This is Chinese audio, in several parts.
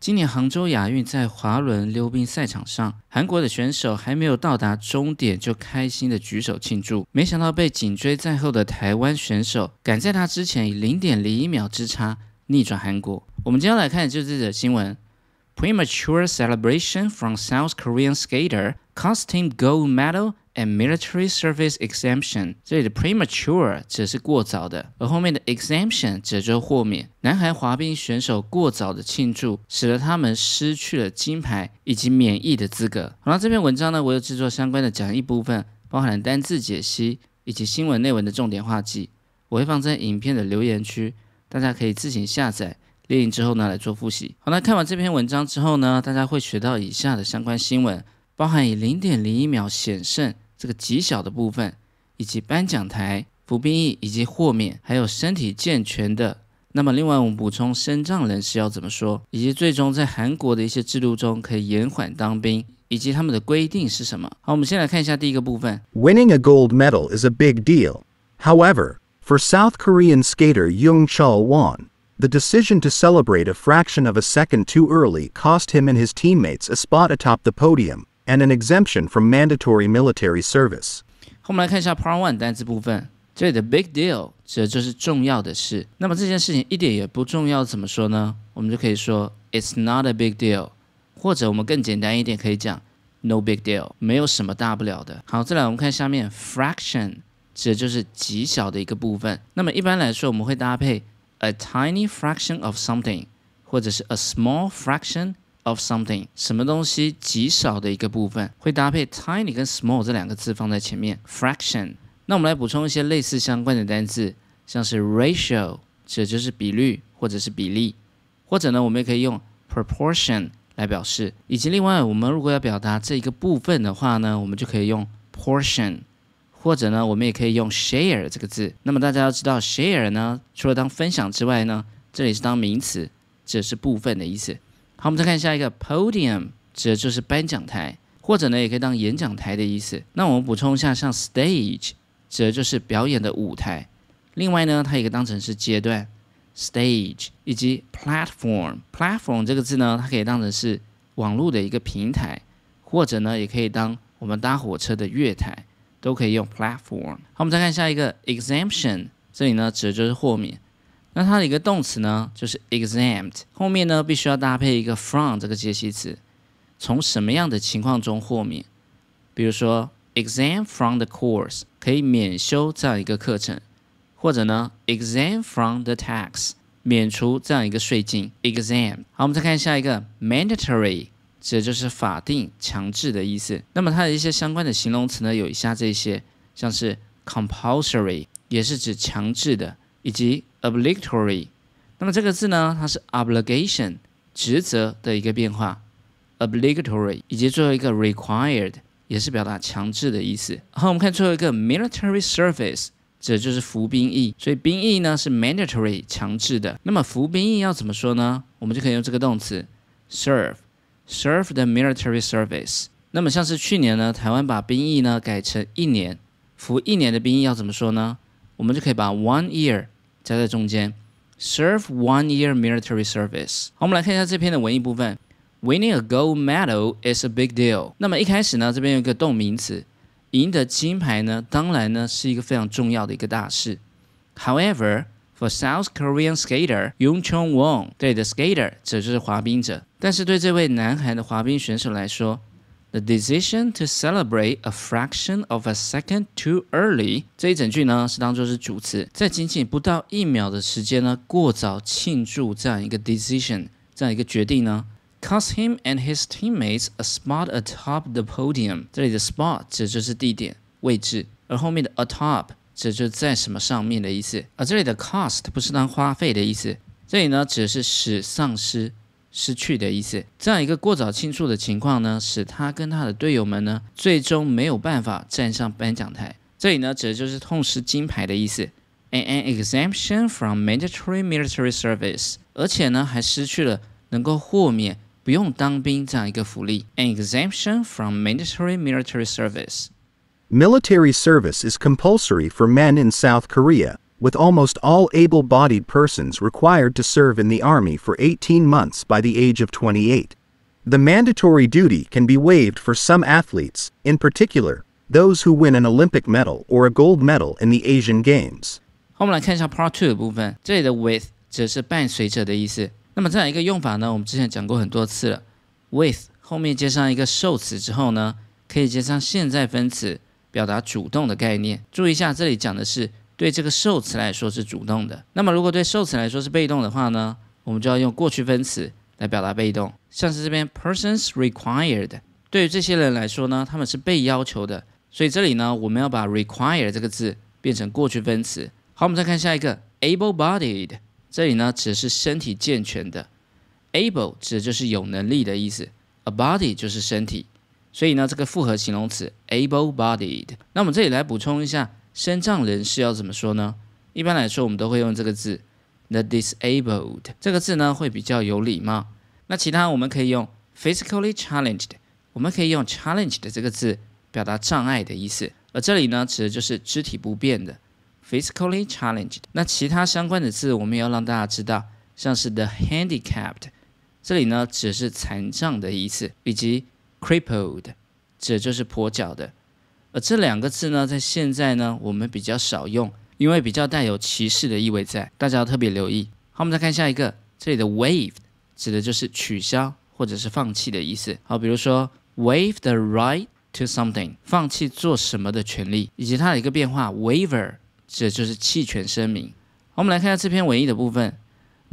今年杭州亚运在滑轮溜冰赛场上，韩国的选手还没有到达终点就开心的举手庆祝，没想到被紧追在后的台湾选手赶在他之前以零点零一秒之差逆转韩国。我们今天来看的就是这则新闻：Premature celebration from South Korean skater costing gold medal. And military service exemption，这里的 premature 指的是过早的，而后面的 exemption 指的就是豁免。南韩滑冰选手过早的庆祝，使得他们失去了金牌以及免疫的资格。好了，这篇文章呢，我有制作相关的讲义部分，包含了单字解析以及新闻内文的重点画记，我会放在影片的留言区，大家可以自行下载练营之后呢来做复习。好，那看完这篇文章之后呢，大家会学到以下的相关新闻。包含以零点零一秒险胜这个极小的部分，以及颁奖台、服兵役以及豁免，还有身体健全的。那么另外我们补充身障人士要怎么说，以及最终在韩国的一些制度中可以延缓当兵，以及他们的规定是什么。好，我们先来看一下第一个部分。Winning a gold medal is a big deal. However, for South Korean skater Jung Chul Won, the decision to celebrate a fraction of a second too early cost him and his teammates a spot atop the podium. and an exemption from mandatory military service. 我们来看一下 Part One 单词部分，这里的 big deal 指的就是重要的事。那么这件事情一点也不重要，怎么说呢？我们就可以说 It's not a big deal，或者我们更简单一点可以讲 No big deal，没有什么大不了的。好，再来我们看下面 fraction 指的就是极小的一个部分。那么一般来说我们会搭配 a tiny fraction of something，或者是 a small fraction。 of something 什么东西极少的一个部分，会搭配 tiny 跟 small 这两个字放在前面。fraction。那我们来补充一些类似相关的单字，像是 ratio，指就是比率或者是比例，或者呢，我们也可以用 proportion 来表示。以及另外，我们如果要表达这一个部分的话呢，我们就可以用 portion，或者呢，我们也可以用 share 这个字。那么大家要知道，share 呢，除了当分享之外呢，这里是当名词，这是部分的意思。好，我们再看下一个 podium，指的就是颁奖台，或者呢也可以当演讲台的意思。那我们补充一下，像 stage，指的就是表演的舞台。另外呢，它也可以当成是阶段 stage，以及 platform，platform 这个字呢，它可以当成是网络的一个平台，或者呢也可以当我们搭火车的月台，都可以用 platform。好，我们再看下一个 exemption，这里呢指的就是豁免。那它的一个动词呢，就是 exempt，后面呢必须要搭配一个 from 这个介系词，从什么样的情况中豁免？比如说 exempt from the course 可以免修这样一个课程，或者呢 exempt from the tax 免除这样一个税金。exempt。好，我们再看下一个 mandatory，指的就是法定、强制的意思。那么它的一些相关的形容词呢，有以下这些，像是 compulsory 也是指强制的。以及 obligatory，那么这个字呢，它是 obligation 职责的一个变化，obligatory，以及最后一个 required 也是表达强制的意思。好，我们看最后一个 military service，这就是服兵役，所以兵役呢是 mandatory 强制的。那么服兵役要怎么说呢？我们就可以用这个动词 serve，serve the military service。那么像是去年呢，台湾把兵役呢改成一年，服一年的兵役要怎么说呢？我们就可以把 one year 夹在中间，serve one year military service。我们来看一下这篇的文艺部分。Winning a gold medal is a big deal。那么一开始呢，这边有一个动名词，赢得金牌呢，当然呢是一个非常重要的一个大事。However, for South Korean skater，Yong Chong Won，对的 skater 指就是滑冰者，但是对这位南韩的滑冰选手来说。The decision to celebrate a fraction of a second too early 这一整句呢是当做是主词，在仅仅不到一秒的时间呢过早庆祝这样一个 decision 这样一个决定呢，cost him and his teammates a spot atop the podium。这里的 spot 指就是地点位置，而后面的 atop 指就是在什么上面的意思。而这里的 cost 不是当花费的意思，这里呢指的是使丧失。失去的意思，这样一个过早庆祝的情况呢，使他跟他的队友们呢，最终没有办法站上颁奖台。这里呢，指的就是痛失金牌的意思，an exemption from mandatory military service，而且呢，还失去了能够豁免不用当兵这样一个福利，an exemption from mandatory military service。Military service is compulsory for men in South Korea. with almost all able bodied persons required to serve in the Army for 18 months by the age of 28. The mandatory duty can be waived for some athletes, in particular, those who win an Olympic medal or a gold medal in the Asian Games. 好，我们来看一下 Part Two 的部分，这里的 with 则是伴随着的意思。那么这样一个用法呢，我们之前讲过很多次了。with 后面接上一个受词之后呢，可以接上现在分词，表达主动的概念。注意一下，这里讲的是 对这个受词来说是主动的。那么如果对受词来说是被动的话呢，我们就要用过去分词来表达被动。像是这边 persons required，对于这些人来说呢，他们是被要求的。所以这里呢，我们要把 require 这个字变成过去分词。好，我们再看下一个 able-bodied，这里呢指的是身体健全的。able 指的就是有能力的意思，a body 就是身体，所以呢这个复合形容词 able-bodied。那我们这里来补充一下，身障人士要怎么说呢？一般来说，我们都会用这个字 the disabled 这个字呢会比较有礼貌。那其他我们可以用 physically challenged，我们可以用 challenged 这个字表达障碍的意思，而这里呢指的就是肢体不便的 physically challenged。那其他相关的字我们要让大家知道，像是 the handicapped。这里呢，指的是残障的意思，以及 crippled，指的就是跛脚的。而这两个字呢，在现在呢，我们比较少用，因为比较带有歧视的意味在，大家要特别留意。好，我们再看下一个，这里的 waive 指的就是取消或者是放弃的意思。好，比如说 waive the right to something，放弃做什么的权利，以及它的一个变化 waiver，指的就是弃权声明。好，我们来看一下这篇文艺的部分。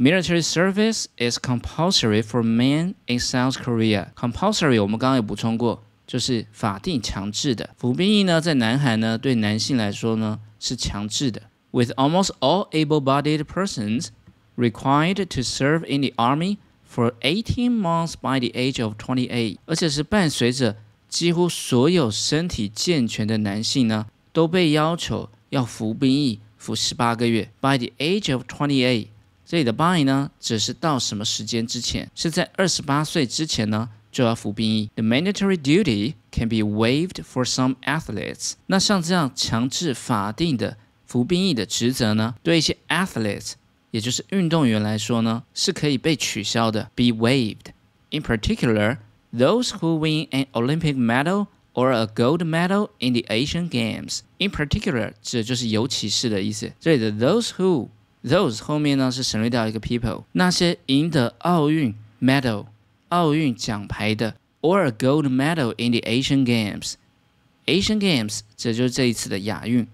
Military service is compulsory for men in South Korea. Compulsory 我们刚刚有补充过，就是法定强制的。服兵役呢，在南韩呢，对男性来说呢是强制的。With almost all able-bodied persons required to serve in the army for 18 months by the age of 28，而且是伴随着几乎所有身体健全的男性呢，都被要求要服兵役，服十八个月。By the age of 28。这里的 by 呢，只是到什么时间之前？是在二十八岁之前呢，就要服兵役。The mandatory duty can be waived for some athletes。那像这样强制法定的服兵役的职责呢，对一些 athletes，也就是运动员来说呢，是可以被取消的，be waived。In particular, those who win an Olympic medal or a gold medal in the Asian Games. In particular，指的就是尤其是的意思。这里的 those who Those 后面呢是省略掉一个 people，那些赢得奥运 medal 奥运奖牌的，or a gold medal in the Asian Games。Asian Games 这就是这一次的亚运，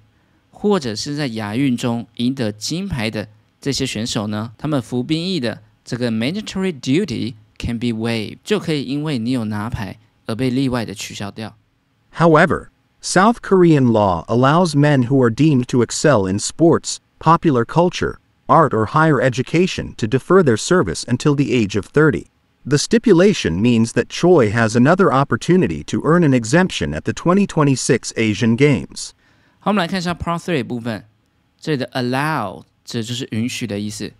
或者是在亚运中赢得金牌的这些选手呢，他们服兵役的这个 mandatory duty can be waived，就可以因为你有拿牌而被例外的取消掉。However, South Korean law allows men who are deemed to excel in sports popular culture, art, or higher education to defer their service until the age of 30. The stipulation means that Choi has another opportunity to earn an exemption at the 2026 Asian Games. 好，我们来看一下 Part Three 部分，这里的 allow 这就是允许的意思。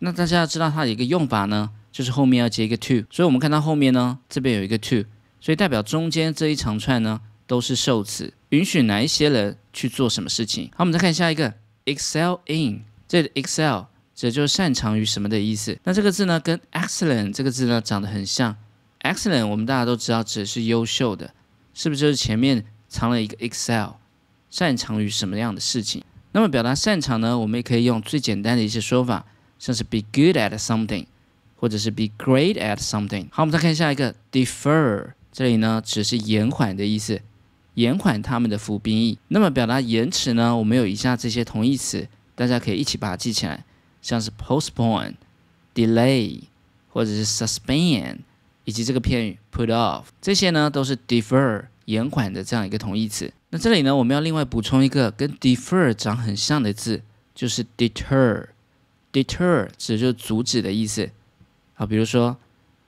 那大家要知道它的一个用法呢，就是后面要接一个 to，所以我们看到后面呢，这边有一个 to，所以代表中间这一长串呢都是受词，允许哪一些人去做什么事情。好，我们再看下一个。excel in，这 excel 这就是擅长于什么的意思。那这个字呢，跟 excellent 这个字呢长得很像。excellent 我们大家都知道指的是优秀的，是不是就是前面藏了一个 excel，擅长于什么样的事情？那么表达擅长呢，我们也可以用最简单的一些说法，像是 be good at something，或者是 be great at something。好，我们再看下一个 defer，这里呢只是延缓的意思。延缓他们的服兵役。那么表达延迟呢？我们有以下这些同义词，大家可以一起把它记起来，像是 postpone、delay 或者是 suspend，以及这个片语 put off，这些呢都是 defer 延缓的这样一个同义词。那这里呢，我们要另外补充一个跟 defer 长很像的字，就是 deter。deter 指的就是阻止的意思。好，比如说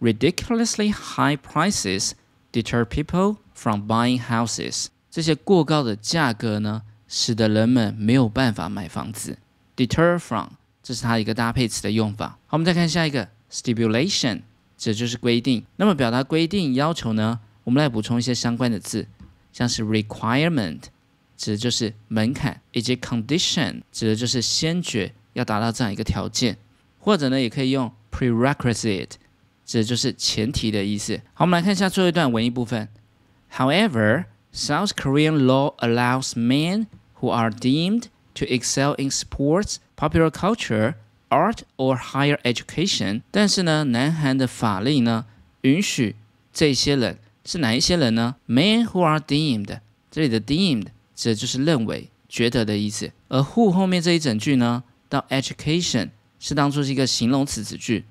ridiculously high prices deter people。From buying houses，这些过高的价格呢，使得人们没有办法买房子。Deter from，这是它一个搭配词的用法。好，我们再看下一个 stipulation，这就是规定。那么表达规定要求呢，我们来补充一些相关的字，像是 requirement 指的就是门槛，以及 condition 指的就是先决要达到这样一个条件，或者呢也可以用 prerequisite 指的就是前提的意思。好，我们来看一下最后一段文艺部分。However, South Korean law allows men who are deemed to excel in sports, popular culture, art or higher education。但是呢，南韩的法律呢允许这些人是哪一些人呢？Men who are deemed，这里的 deemed 指的就是认为、觉得的意思。而 who 后面这一整句呢，到 education 是当做是一个形容词子句，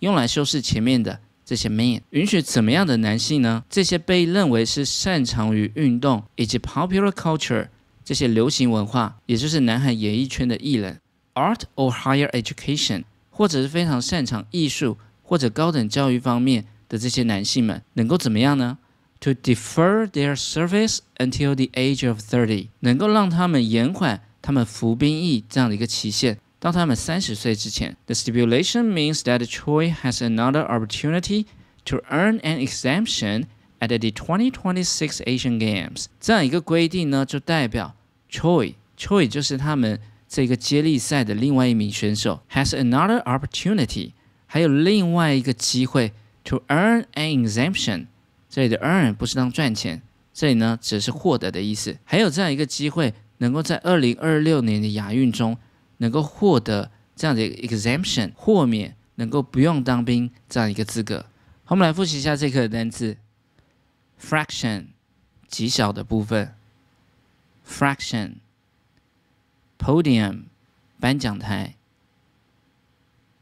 用来修饰前面的这些 men。允许怎么样的男性呢？这些被认为是擅长于运动以及 popular culture 这些流行文化，也就是南韩演艺圈的艺人，art or higher education，或者是非常擅长艺术或者高等教育方面的这些男性们，能够怎么样呢？To defer their service until the age of thirty，能够让他们延缓他们服兵役这样的一个期限，到他们三十岁之前。The stipulation means that Choi has another opportunity to earn an exemption at the 2026 Asian Games。这样一个规定呢，就代表 Choi Choi 就是他们这个接力赛的另外一名选手，has another opportunity，还有另外一个机会 to earn an exemption。这里的 earn 不是当赚钱，这里呢只是获得的意思。还有这样一个机会，能够在二零二六年的亚运中，能够获得这样的 exemption 豁免，能够不用当兵这样一个资格。好，我们来复习一下这课的单词：fraction 极小的部分；fraction podium 颁奖台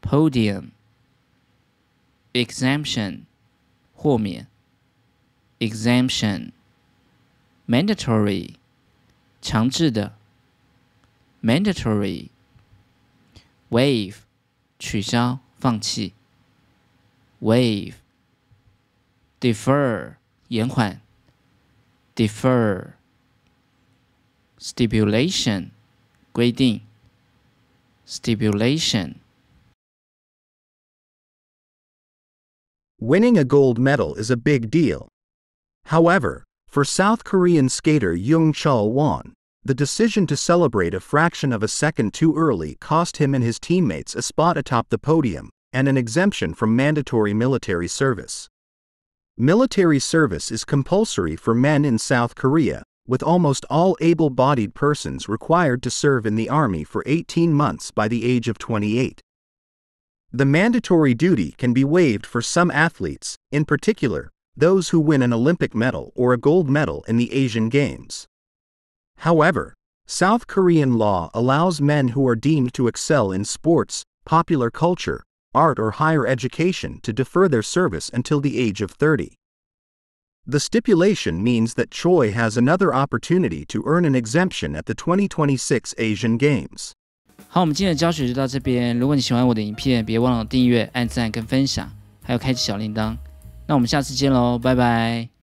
；podium exemption 豁免。exemption mandatory 强制的 mandatory waive 取消放弃，wave defer 延缓 defer stipulation 规定 stipulation Winning a gold medal is a big deal. However, for South Korean skater Jung Chul Won, the decision to celebrate a fraction of a second too early cost him and his teammates a spot atop the podium and an exemption from mandatory military service. Military service is compulsory for men in South Korea, with almost all able bodied persons required to serve in the Army for 18 months by the age of 28. The mandatory duty can be waived for some athletes, in particular, those who win an Olympic medal or a gold medal in the Asian Games. However, South Korean law allows men who are deemed to excel in sports, popular culture, art, or higher education to defer their service until the age of 30. The stipulation means that Choi has another opportunity to earn an exemption at the 2026 Asian Games. 好，我们今天的教学就到这边。如果你喜欢我的影片，别忘了订阅、按赞跟分享，还有开启小铃铛。那我们下次见喽，拜拜。